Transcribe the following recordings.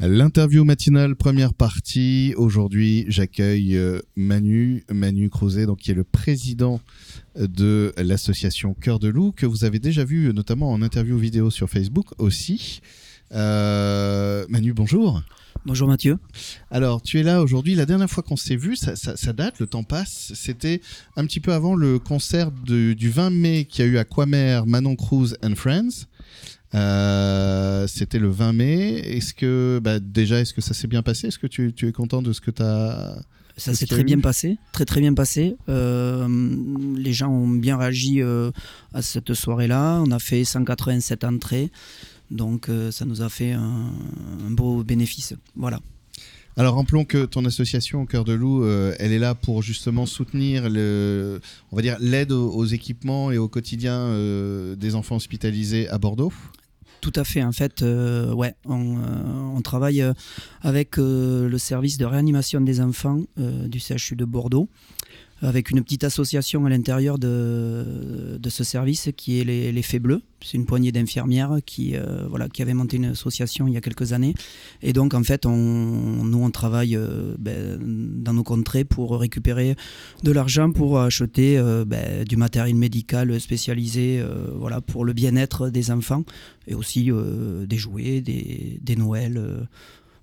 L'interview matinale, première partie. Aujourd'hui, j'accueille euh, Manu, Manu Crozet, donc qui est le président de l'association Cœur de Loup, que vous avez déjà vu notamment en interview vidéo sur Facebook aussi. Euh, Manu, bonjour. Bonjour Mathieu. Alors, tu es là aujourd'hui. La dernière fois qu'on s'est vu, ça, date, le temps passe. C'était un petit peu avant le concert du 20 mai qui a eu à Quamer, Manon Cruz and Friends. Euh, c'était le 20 mai. Est-ce que, bah, déjà, est-ce que ça s'est bien passé? Est-ce que tu, es content de ce que tu as. Ça s'est très bien passé, très très bien passé. Euh, les gens ont bien réagi euh, à cette soirée-là. On a fait 187 entrées, donc ça nous a fait un, beau bénéfice. Voilà. Alors rappelons que ton association au cœur de loup, elle est là pour justement soutenir le, on va dire l'aide aux, aux, équipements et au quotidien des enfants hospitalisés à Bordeaux. Tout à fait. En fait, euh, ouais, on, euh, travaille euh, avec le service de réanimation des enfants du CHU de Bordeaux avec une petite association à l'intérieur de, ce service qui est les, les Fées Bleus. C'est une poignée d'infirmières qui, euh, voilà, qui avait monté une association il y a quelques années. Et donc, en fait, nous, on travaille euh, ben, dans nos contrées pour récupérer de l'argent pour acheter euh, ben, du matériel médical spécialisé voilà, pour le bien-être des enfants et aussi des jouets, des, des Noëls.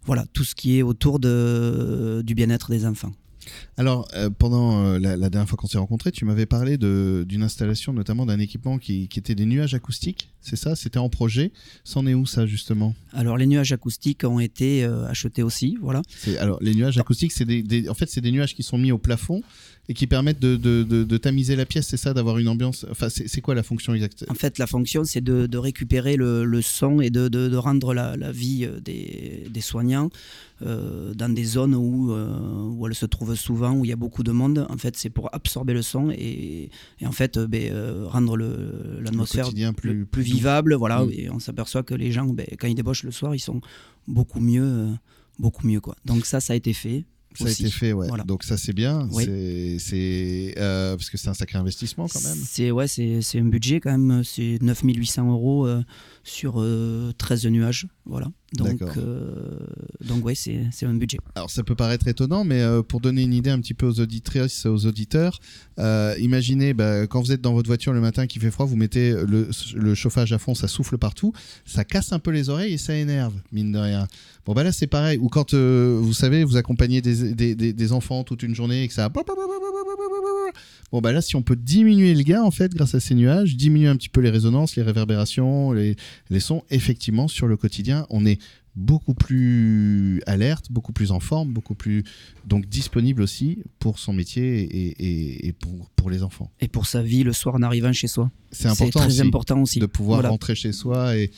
voilà, tout ce qui est autour de, du bien-être des enfants. Alors, euh, pendant euh, la, dernière fois qu'on s'est rencontrés, tu m'avais parlé d'une installation, notamment d'un équipement qui, était des nuages acoustiques, c'est ça? C'était en projet. C'en est où ça, justement? Alors, les nuages acoustiques ont été euh, achetés aussi, voilà. Alors, les nuages acoustiques, c'est des, en fait, c'est des nuages qui sont mis au plafond et qui permettent de, tamiser la pièce, c'est ça, d'avoir une ambiance. Enfin, c'est quoi la fonction exacte? En fait, la fonction, c'est de, récupérer le, son et de, rendre la, vie euh, des, soignants dans des zones où, où elles se trouvent souvent, où il y a beaucoup de monde. En fait, c'est pour absorber le son et, en fait, ben, rendre l'atmosphère plus, plus, vivable. Voilà, mm. et on s'aperçoit que les gens, ben, quand ils débauchent le soir, ils sont beaucoup mieux. beaucoup mieux quoi. Donc ça, ça a été fait. Ça a été fait, ouais. Donc ça c'est bien. C'est euh, parce que c'est un sacré investissement quand même. C'est ouais, c'est un budget quand même. C'est 9800 euros euh, sur 13 euh, nuages, voilà. Donc donc ouais, c'est un budget. Alors ça peut paraître étonnant, mais pour donner une idée un petit peu aux auditrices, aux auditeurs, imaginez bah, quand vous êtes dans votre voiture le matin qui fait froid, vous mettez le, le chauffage à fond, ça souffle partout, ça casse un peu les oreilles et ça énerve, mine de rien. Bon bah là c'est pareil. Ou quand vous savez vous accompagnez des des, enfants toute une journée et que ça. Bon, bah là, si on peut diminuer le gain, en fait, grâce à ces nuages, diminuer un petit peu les résonances, les réverbérations, les, les sons, effectivement, sur le quotidien, on est beaucoup plus alerte, beaucoup plus en forme, beaucoup plus donc disponible aussi pour son métier et, et, pour, pour, les enfants. Et pour sa vie le soir en arrivant chez soi. C'est important très aussi important aussi de pouvoir rentrer chez soi et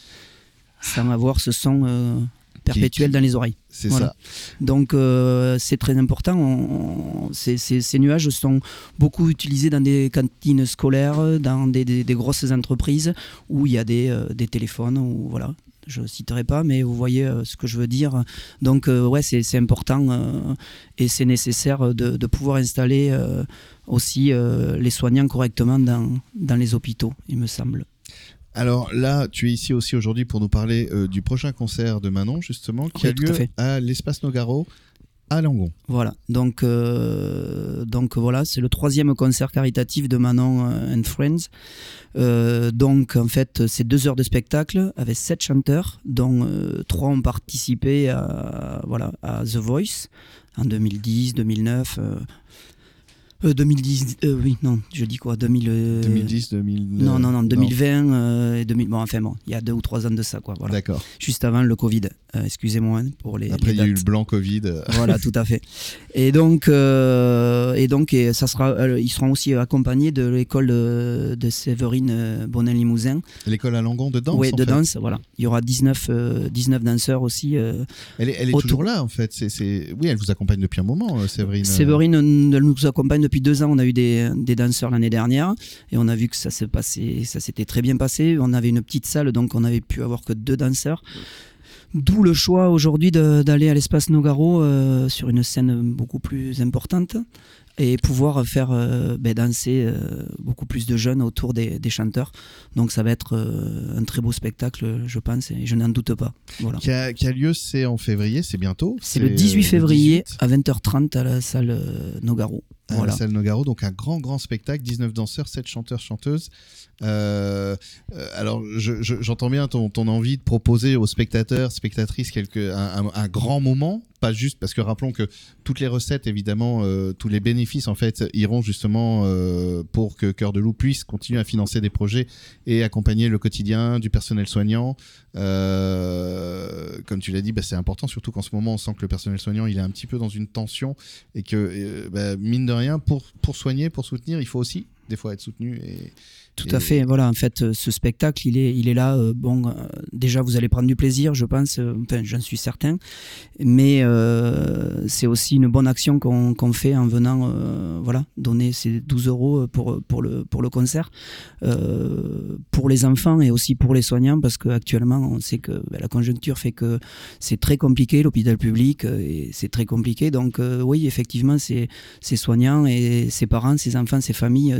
sans avoir ce son euh, perpétuel dans les oreilles. C'est ça. Donc euh, c'est très important. ces, nuages sont beaucoup utilisés dans des cantines scolaires, dans des, grosses entreprises où il y a des, euh, téléphones. Voilà. Je ne citerai pas, mais vous voyez euh, ce que je veux dire. Donc ouais, c'est important et c'est nécessaire de, pouvoir installer aussi les soignants correctement dans, dans les hôpitaux, il me semble. Alors là, tu es ici aussi aujourd'hui pour nous parler euh, du prochain concert de Manon, justement, qui a lieu à, l'espace Nogaro à Langon. Voilà, donc, euh, donc voilà, c'est le troisième concert caritatif de Manon euh, and Friends. donc en fait, c'est deux heures de spectacle avec sept chanteurs, dont trois ont participé à, voilà, à The Voice en 2010, 2009. 2010, euh, euh, oui, non, je dis quoi 2000, 2010, 2009 Non, non, non, 2020 euh, et 2000. Bon, enfin bon, il y a deux ou trois ans de ça, quoi. Voilà. D'accord. Juste avant le Covid, excusez-moi hein, pour les. Après, il y a eu le blanc Covid. Voilà, tout à fait. Et donc, et donc et ça sera, ils seront aussi accompagnés de l'école de, de, Séverine Bonin-Limousin. L'école à Langon de danse Oui, de danse, voilà. Il y aura 19, 19 danseurs aussi. elle est, elle est toujours là, en fait. C'est, Oui, elle vous accompagne depuis un moment, Séverine. Séverine, elle nous accompagne depuis depuis deux ans, on a eu des, danseurs l'année dernière et on a vu que ça ça s'était très bien passé. On avait une petite salle, donc on avait pu avoir que deux danseurs. D'où le choix aujourd'hui d'aller à l'espace Nogaro euh, sur une scène beaucoup plus importante et pouvoir faire euh, ben, danser euh, beaucoup plus de jeunes autour des, chanteurs. Donc ça va être un très beau spectacle, je pense, et je n'en doute pas. Voilà. Qui, a, lieu, c'est en février, c'est bientôt C'est le 18 février à 20h30 à la salle Nogaro. À la salle Nogaro, donc un grand, grand spectacle, 19 danseurs, 7 chanteurs, chanteuses. Euh, euh, alors, j'entends bien ton, envie de proposer aux spectateurs, spectatrices, quelque, un, grand moment, pas juste parce que rappelons que toutes les recettes, évidemment, euh, tous les bénéfices, en fait, iront justement pour que Cœur de Loup puisse continuer à financer des projets et accompagner le quotidien du personnel soignant. comme tu l'as dit, bah, c'est important, surtout qu'en ce moment, on sent que le personnel soignant, il est un petit peu dans une tension et que, bah, mine de rien, pour, pour soigner, pour soutenir, il faut aussi des fois être soutenu et tout à fait. Voilà, en fait, euh, ce spectacle, il est, il est là. Euh, bon, euh, déjà, vous allez prendre du plaisir, je pense. enfin, j'en suis certain. Mais c'est aussi une bonne action qu'on fait en venant, voilà, donner ces 12 euros pour, pour, le, pour le concert, pour les enfants et aussi pour les soignants, parce qu'actuellement, on sait que ben, la conjoncture fait que c'est très compliqué, l'hôpital public, et c'est très compliqué. Donc, oui, effectivement, ces, ces soignants et ses parents, ses enfants, ses familles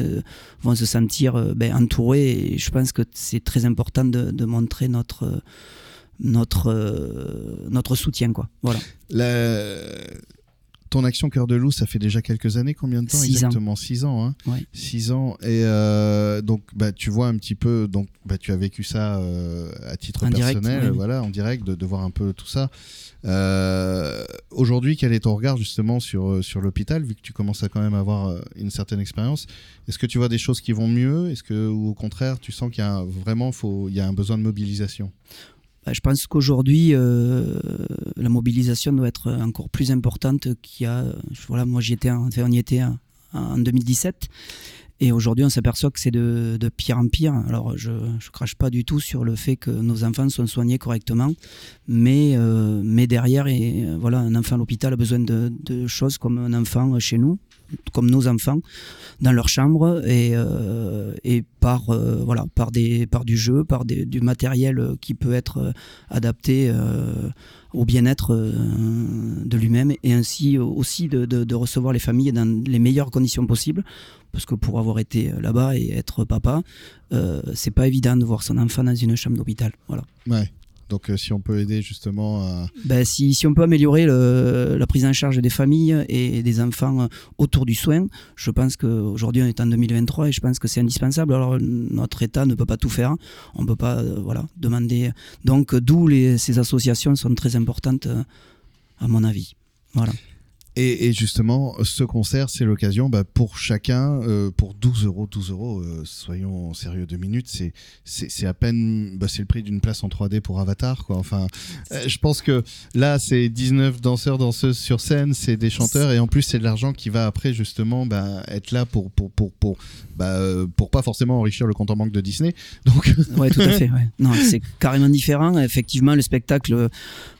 vont se sentir ben, entouré. Et je pense que c'est très important de, montrer notre, notre, notre soutien. Quoi. Voilà. Ton action Cœur de Loup, ça fait déjà quelques années, combien de temps Six exactement? Ans. Six ans. Hein? Ouais. Six ans. Et euh, donc, bah, tu vois un petit peu, donc, bah, tu as vécu ça euh, à titre personnel, voilà, en direct, de, de, voir un peu tout ça. Euh, aujourd'hui, quel est ton regard justement sur, sur l'hôpital, vu que tu commences à quand même avoir une certaine expérience? Est-ce que tu vois des choses qui vont mieux? Est-ce que, ou au contraire, tu sens qu'il y a vraiment faut, il y a un besoin de mobilisation? Je pense qu'aujourd'hui, la mobilisation doit être encore plus importante qu'il y a. Voilà, moi, j'y étais, on y était en 2017. Et aujourd'hui, on s'aperçoit que c'est de, pire en pire. Alors, je ne crache pas du tout sur le fait que nos enfants sont soignés correctement, mais, euh, mais derrière, et, euh, voilà, un enfant à l'hôpital a besoin de, choses comme un enfant chez nous, comme nos enfants, dans leur chambre et, euh, et par, voilà, par, des, par du jeu, par du matériel qui peut être adapté au bien-être de lui-même et ainsi aussi de, de, recevoir les familles dans les meilleures conditions possibles parce que pour avoir été là-bas et être papa, euh, c'est pas évident de voir son enfant dans une chambre d'hôpital. Voilà. Ouais. Donc euh, si on peut aider justement à... Ben, si, si on peut améliorer la prise en charge des familles et des enfants autour du soin, je pense qu'aujourd'hui on est en 2023 et je pense que c'est indispensable. Alors notre État ne peut pas tout faire, on ne peut pas euh, voilà, demander... Donc d'où ces associations sont très importantes à mon avis. Voilà. Et, justement, ce concert, c'est l'occasion bah, pour chacun, euh, pour 12 euros, 12 euros, euh, soyons sérieux deux minutes, c'est, c'est, à peine, bah, c'est le prix d'une place en 3D pour Avatar, quoi. Enfin, euh, je pense que là, c'est 19 danseurs, danseuses sur scène, c'est des chanteurs, et en plus, c'est de l'argent qui va après, justement, bah, être là pour, pour, pour, pour, bah, pour pas forcément enrichir le compte en banque de Disney. Donc... ouais, tout à fait, ouais. Non, c'est carrément différent. Effectivement, le spectacle,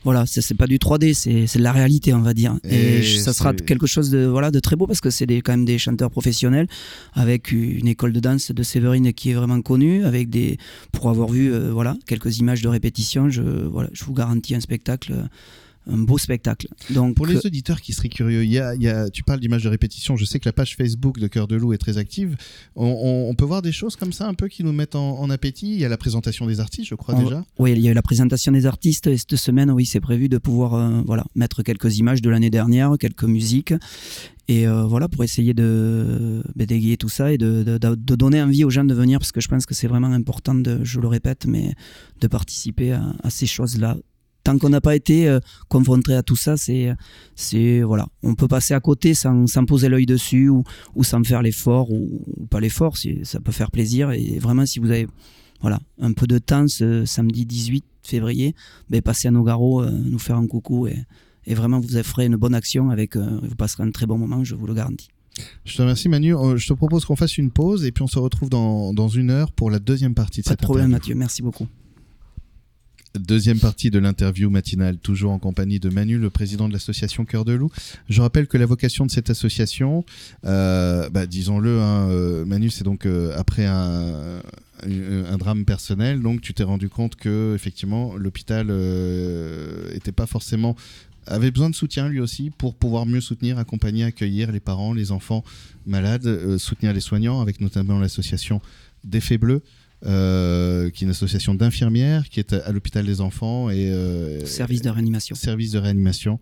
voilà, c'est, pas du 3D, c'est, c'est de la réalité, on va dire. Et, ça sera quelque chose de, voilà, de très beau parce que c'est quand même des chanteurs professionnels avec une école de danse de Séverine qui est vraiment connue, avec des, pour avoir vu euh, voilà, quelques images de répétition, je, voilà, je vous garantis un spectacle un beau spectacle. Donc, Pour les auditeurs qui seraient curieux, y a, y a, tu parles d'images de répétition, je sais que la page Facebook de Cœur de Loup est très active. On, on, peut voir des choses comme ça un peu qui nous mettent en, appétit? Il y a la présentation des artistes, je crois déjà. Oui, il y a eu la présentation des artistes et cette semaine, oui, c'est prévu de pouvoir euh, voilà, mettre quelques images de l'année dernière, quelques musiques. Et euh, voilà, pour essayer de bah, d'égayer tout ça et de, de, de, donner envie aux gens de venir, parce que je pense que c'est vraiment important, de, je le répète, mais de participer à, à ces choses-là tant qu'on n'a pas été euh, confronté à tout ça, c'est, c'est voilà, on peut passer à côté sans, sans poser l'œil dessus ou, ou sans faire l'effort ou, pas l'effort, ça peut faire plaisir. Et vraiment, si vous avez voilà, un peu de temps ce samedi 18 février, ben, passez à Nogaro, euh, nous faire un coucou et, et, vraiment vous ferez une bonne action avec, euh, vous passerez un très bon moment, je vous le garantis. Je te remercie Manu. Je te propose qu'on fasse une pause et puis on se retrouve dans, dans une heure pour la deuxième partie de Pas cette de problème Mathieu, merci beaucoup. Deuxième partie de l'interview matinale, toujours en compagnie de Manu, le président de l'association Cœur de Loup. Je rappelle que la vocation de cette association, euh, bah, disons-le, hein, euh, Manu, c'est donc euh, après un, drame personnel, donc tu t'es rendu compte que effectivement l'hôpital était pas forcément avait besoin de soutien lui aussi pour pouvoir mieux soutenir, accompagner, accueillir les parents, les enfants malades, soutenir les soignants avec notamment l'association Défait Bleu. Euh, qui est une association d'infirmières qui est à, l'hôpital des enfants et euh, service de réanimation. Service de réanimation.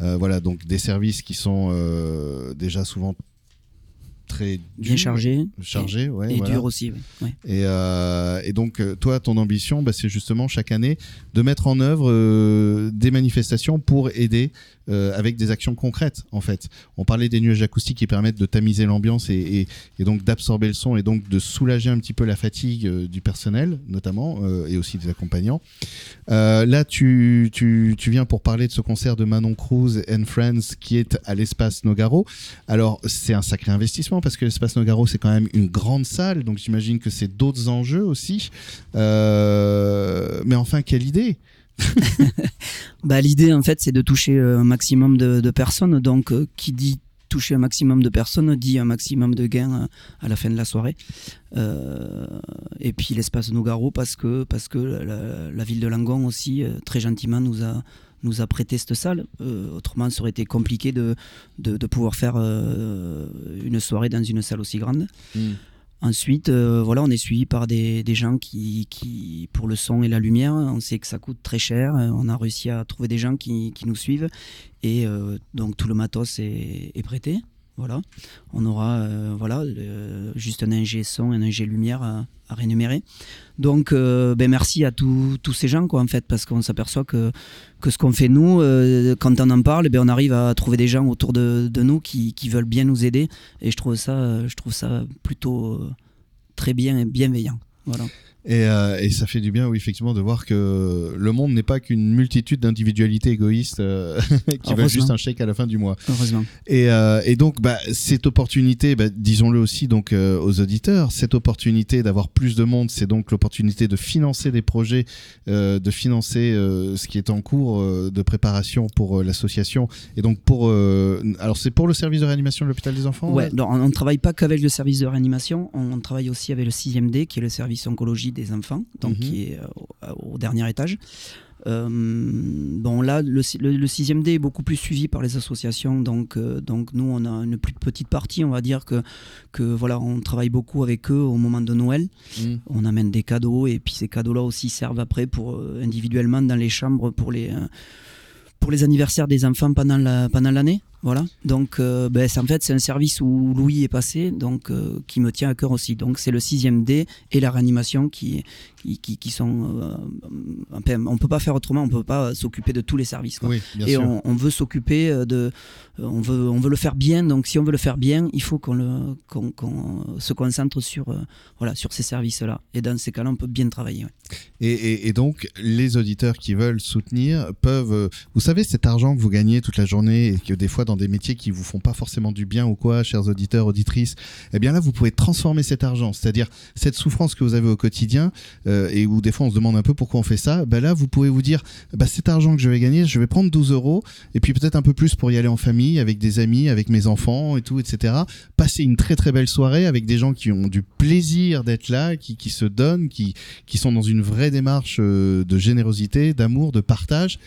Euh, voilà, donc des services qui sont déjà souvent très bien chargés, ouais, et durs aussi. Ouais. Et, et, donc toi, ton ambition, bah, c'est justement chaque année de mettre en œuvre des manifestations pour aider euh, avec des actions concrètes en fait. On parlait des nuages acoustiques qui permettent de tamiser l'ambiance et, donc d'absorber le son et donc de soulager un petit peu la fatigue euh, du personnel notamment euh, et aussi des accompagnants. là tu, tu, tu, viens pour parler de ce concert de Manon Cruz and Friends qui est à l'espace Nogaro. Alors c'est un sacré investissement parce que l'espace Nogaro c'est quand même une grande salle donc j'imagine que c'est d'autres enjeux aussi. mais enfin quelle idée bah, L'idée, en fait, c'est de toucher euh, un maximum de, personnes. Donc, euh, qui dit toucher un maximum de personnes dit un maximum de gains euh, à la fin de la soirée. et puis l'espace Nougaro parce que, parce que la, ville de Langon aussi, très gentiment, nous a, nous a prêté cette salle. autrement, ça aurait été compliqué de, de, pouvoir faire une soirée dans une salle aussi grande. Hmm. Ensuite, euh, voilà, on est suivi par des, des gens qui, qui, pour le son et la lumière, on sait que ça coûte très cher. Euh, on a réussi à trouver des gens qui, qui nous suivent. Et euh, donc, tout le matos est, est prêté. Voilà. On aura voilà, juste un ingé son, un ingé lumière à, à rémunérer. Donc, ben merci à tous ces gens, quoi, en fait, parce qu'on s'aperçoit que, que ce qu'on fait nous, quand on en parle, ben on arrive à trouver des gens autour de, de nous qui, qui, veulent bien nous aider. Et je trouve ça, je trouve ça plutôt très bien et bienveillant. Voilà. Et, euh, et, ça fait du bien, oui, effectivement, de voir que le monde n'est pas qu'une multitude d'individualités égoïstes euh, qui veulent juste un chèque à la fin du mois. Heureusement. Et, euh, et donc, bah, cette opportunité, bah, disons-le aussi donc aux auditeurs, cette opportunité d'avoir plus de monde, c'est donc l'opportunité de financer des projets, de financer ce qui est en cours de préparation pour l'association. Et donc pour, alors c'est pour le service de réanimation de l'hôpital des enfants. Ouais, on ne travaille pas qu'avec le service de réanimation, on, on travaille aussi avec le 6e D, qui est le service oncologie des enfants, donc mhm. qui est euh, au, dernier étage. Euh, bon là, le, le, 6 D est beaucoup plus suivi par les associations, donc, euh, donc nous on a une plus petite partie, on va dire que, que voilà, on travaille beaucoup avec eux au moment de Noël. Mhm. On amène des cadeaux et puis ces cadeaux-là aussi servent après pour individuellement dans les chambres pour les pour les anniversaires des enfants pendant la pendant l'année. Voilà. Donc, euh, ben, en fait, c'est un service où Louis est passé, donc euh, qui me tient à cœur aussi. Donc, c'est le 6 D et la réanimation qui, qui, qui, sont. Euh, on peut pas faire autrement. On peut pas s'occuper de tous les services. et On, on, veut s'occuper de. On veut, on veut le faire bien. Donc, si on veut le faire bien, il faut qu'on se concentre sur, voilà, sur ces services-là. Et dans ces cas-là, on peut bien travailler. Et, et, et, donc, les auditeurs qui veulent soutenir peuvent. Vous savez, cet argent que vous gagnez toute la journée et que des fois dans des métiers qui vous font pas forcément du bien ou quoi, chers auditeurs, auditrices, eh bien là, vous pouvez transformer cet argent, c'est-à-dire cette souffrance que vous avez au quotidien euh, et où des fois on se demande un peu pourquoi on fait ça. Ben là, vous pouvez vous dire, bah, cet argent que je vais gagner, je vais prendre 12 euros et puis peut-être un peu plus pour y aller en famille, avec des amis, avec mes enfants et tout, etc. Passer une très très belle soirée avec des gens qui ont du plaisir d'être là, qui, qui se donnent, qui, qui sont dans une vraie démarche euh, de générosité, d'amour, de partage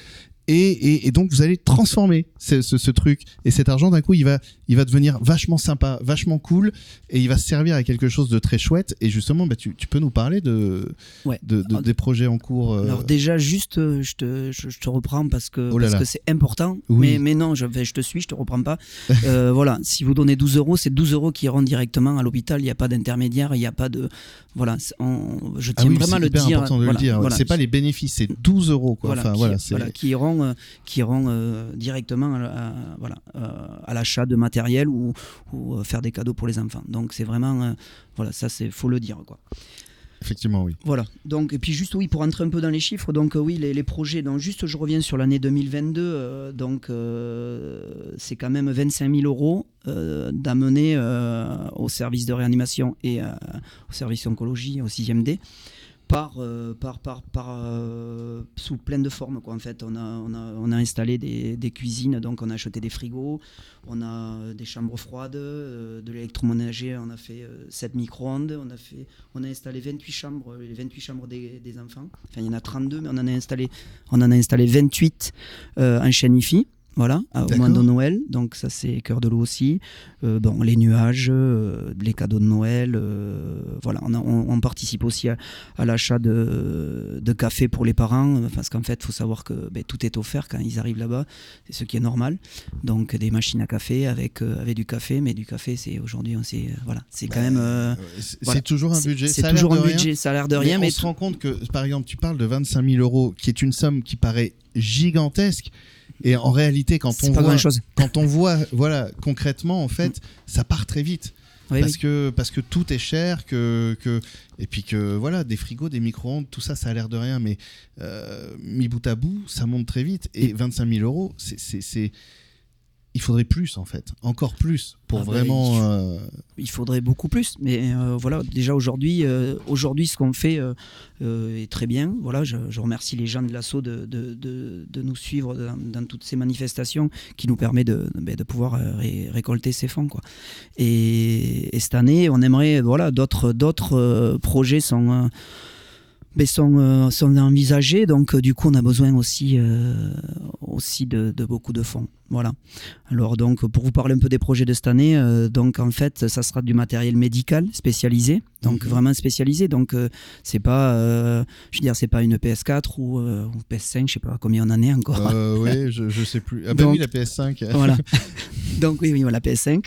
et, et, donc vous allez transformer ce, ce, ce truc. Et cet argent d'un coup il va il va devenir vachement sympa vachement cool et il va servir à quelque chose de très chouette. Et justement bah, tu, tu peux nous parler de, ouais. de, de des projets en cours euh... alors déjà juste euh, je te, je, te reprends parce que oh parce que c'est important. Oui. mais, mais non je, je te suis je te reprends pas. Euh, voilà. Si vous donnez 12 euros c'est 12 euros qui iront directement à l'hôpital. Il n'y a pas d'intermédiaire il n'y a pas de voilà on, je ah tiens ah oui, vraiment le dire, voilà, le dire voilà. c'est pas les bénéfices c'est 12 euros quoi. Voilà, enfin, qui, voilà qui iront euh, qui rend euh, directement à, voilà, euh, à l'achat de matériel ou, ou, faire des cadeaux pour les enfants. Donc c'est vraiment, voilà, ça c'est faut le dire quoi. Effectivement, oui. Voilà. Donc, et puis juste, oui, pour entrer un peu dans les chiffres, donc oui, les, les projets, donc juste, je reviens sur l'année 2022, euh, donc euh, c'est quand même 25 000 euros d'amener au service de réanimation et au service oncologie, au 6e D par, euh, par, par, par euh, sous plein de formes. Quoi, en fait, on a, on a, on a installé des, des, cuisines, donc on a acheté des frigos, on a des chambres froides, de l'électroménager, on a fait 7 micro-ondes, on, a fait, on a installé 28 chambres, les 28 chambres des, des, enfants. Enfin, il y en a 32, mais on en a installé, on en a installé 28 en chaîne IFI voilà, au moment de Noël. Donc ça c'est cœur de l'eau aussi. Euh, bon, les nuages, euh, les cadeaux de Noël, euh, voilà, on, on, participe aussi à, l'achat de, de, café pour les parents, parce qu'en fait, il faut savoir que ben, tout est offert quand ils arrivent là-bas, c'est ce qui est normal. Donc des machines à café avec, avec du café, mais du café, c'est aujourd'hui, c'est voilà, c'est quand même. c'est toujours un budget. C'est toujours un budget, ça a l'air de rien, mais, on se rend compte que, par exemple, tu parles de 25 000 euros, qui est une somme qui paraît gigantesque. Et en réalité, quand on voit, quand on voit, voilà, concrètement, en fait, ça part très vite. parce que parce que tout est cher, que, que et puis que voilà, des frigos, des micro-ondes, tout ça, ça a l'air de rien, mais euh, mis bout à bout, ça monte très vite. Et 25 000 euros, c'est il faudrait plus en fait, encore plus pour ah bah, vraiment. Euh, il, faudrait beaucoup plus, mais euh, voilà, déjà aujourd'hui, euh, aujourd'hui ce qu'on fait est très bien. Voilà, je, remercie les gens de l'assaut de, de, de, nous suivre dans, toutes ces manifestations qui nous permet de, ben, de pouvoir récolter ces fonds quoi. Et, et, cette année, on aimerait voilà d'autres d'autres projets sont mais sont, euh, sont envisagés. Donc, euh, du coup, on a besoin aussi, euh, aussi de, beaucoup de fonds. Voilà. Alors, donc, pour vous parler un peu des projets de cette année, donc, en fait, ça sera du matériel médical spécialisé, donc mhm. vraiment spécialisé. Donc, c'est pas, je veux dire, c'est pas une PS4 ou, PS5, je sais pas combien on en est encore. oui, je, je sais plus. Ah, ben oui, la PS5. voilà. donc, oui, oui, la PS5.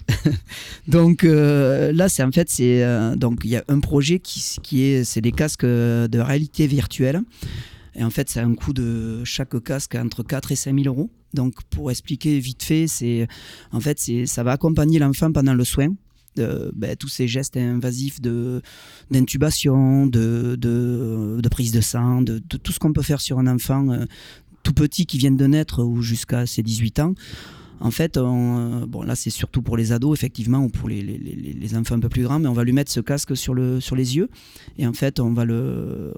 donc, là, c'est en fait, c'est, donc, il y a un projet qui, qui est, c'est des casques de réalité virtuelle. Et en fait, c'est un coût de chaque casque entre 4 et 5 000 euros. Donc, pour expliquer vite fait, c'est en fait, c'est ça va accompagner l'enfant pendant le soin. De, ben, tous ces gestes invasifs de d'intubation, de, de, de, prise de sang, de, tout ce qu'on peut faire sur un enfant euh, tout petit qui vient de naître ou jusqu'à ses 18 ans. En fait, on, bon là c'est surtout pour les ados effectivement ou pour les, les, les, enfants un peu plus grands, mais on va lui mettre ce casque sur, le, sur les yeux et en fait on va le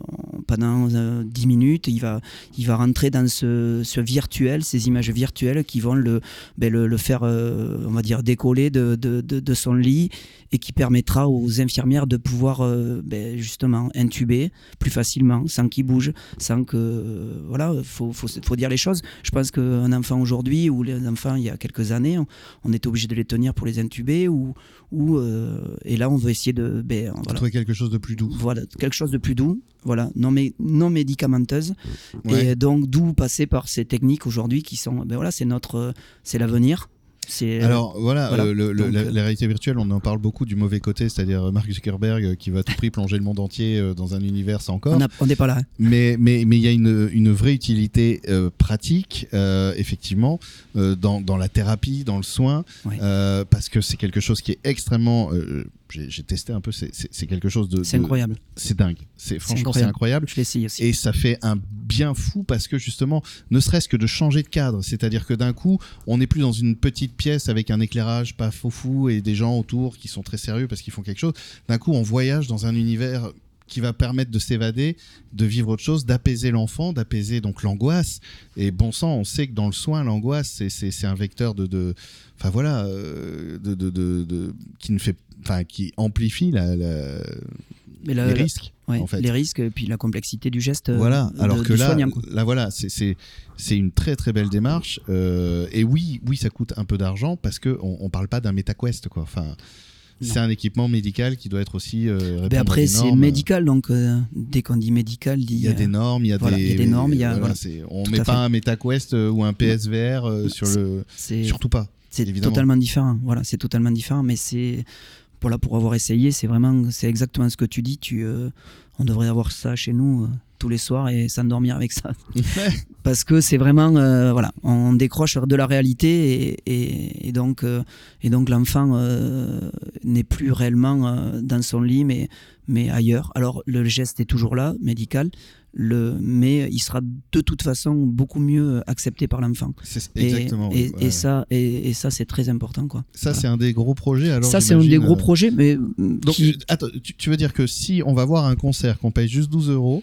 pendant 10 euh, minutes il va il va rentrer dans ce, ce virtuel, ces images virtuelles qui vont le ben, le, faire euh, on va dire décoller de, de, de, son lit et qui permettra aux infirmières de pouvoir euh, ben, justement intuber plus facilement sans qu'il bouge, sans que voilà faut, faut, faut dire les choses. Je pense qu'un enfant aujourd'hui ou les enfants il y a quelques années, on, était obligé de les tenir pour les intuber ou, ou euh, et là on veut essayer de ben, trouver quelque chose de plus doux. Voilà, quelque chose de plus doux, voilà, non mais non médicamenteuse et donc d'où passer par ces techniques aujourd'hui qui sont ben voilà, c'est notre c'est l'avenir. Euh, Alors voilà, euh, euh, la, réalité virtuelle, on en parle beaucoup du mauvais côté, c'est-à-dire Mark Zuckerberg qui va à tout prix plonger le monde entier dans un univers, sans encore. On n'est pas là. Mais mais mais il y a une, une vraie utilité pratique, effectivement, dans, dans, la thérapie, dans le soin, parce que c'est quelque chose qui est extrêmement j'ai testé un peu, c'est quelque chose de. C'est incroyable. C'est dingue. C'est franchement c'est incroyable. Je l'essaye aussi. Et ça fait un bien fou parce que justement, ne serait-ce que de changer de cadre, c'est-à-dire que d'un coup, on n'est plus dans une petite pièce avec un éclairage pas fou et des gens autour qui sont très sérieux parce qu'ils font quelque chose. D'un coup, on voyage dans un univers qui va permettre de s'évader, de vivre autre chose, d'apaiser l'enfant, d'apaiser donc l'angoisse. Et bon sang, on sait que dans le soin, l'angoisse, c'est un vecteur de, enfin voilà, euh, de, de, de, qui ne fait enfin qui amplifie la, les risques. en fait. Les risques et puis la complexité du geste. Euh, voilà. Alors que là, là voilà, c'est c'est une très très belle démarche. Euh, et oui, oui, ça coûte un peu d'argent parce que on, on parle pas d'un MetaQuest quoi. Enfin. C'est un équipement médical qui doit être aussi. Euh, ben après, c'est médical, donc euh, dès qu'on dit médical, il y a des normes, il y a, des, y a des normes. Il y a, on met pas un MetaQuest ou un PSVR sur le. Surtout pas. C'est totalement différent. Voilà, c'est totalement différent, mais c'est pour, pour avoir essayé, c'est vraiment, c'est exactement ce que tu dis. Tu, euh, on devrait avoir ça chez nous euh, tous les soirs et s'endormir avec ça. Parce que c'est vraiment, euh, voilà, on décroche de la réalité et, et, donc, et donc l'enfant n'est plus réellement dans son lit, mais, mais ailleurs. Alors le geste est toujours là, médical, le, mais il sera de toute façon beaucoup mieux accepté par l'enfant. Exactement. Et, et, ça, et, ça c'est très important. Quoi. Ça, c'est un des gros projets. Alors, ça, c'est un des gros euh, projets. Mais Donc, attends, tu, veux dire que si on va voir un concert qu'on paye juste 12 euros,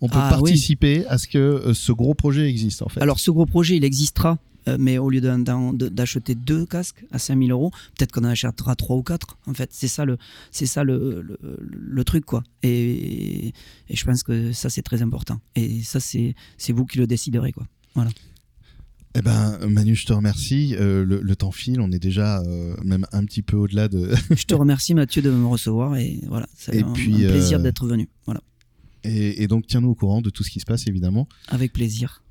on peut Ah, oui. participer à ce que euh, ce gros projet existe en fait Alors, ce gros projet, il existera, euh, mais au lieu d'acheter deux casques à 5000 euros, peut-être qu'on en achètera trois ou quatre. En fait, c'est ça le, c'est ça le, le, le truc, quoi. Et, et je pense que ça, c'est très important. Et ça, c'est c'est vous qui le déciderez, quoi. Eh ben, Manu, je te remercie. Euh, le, le temps file, on est déjà euh, même un petit peu au-delà de. Je te remercie, Mathieu, de me recevoir. Et voilà, c'est un, puis, un plaisir euh, d'être venu. Voilà, et, et donc, tiens-nous au courant de tout ce qui se passe, évidemment. avec plaisir.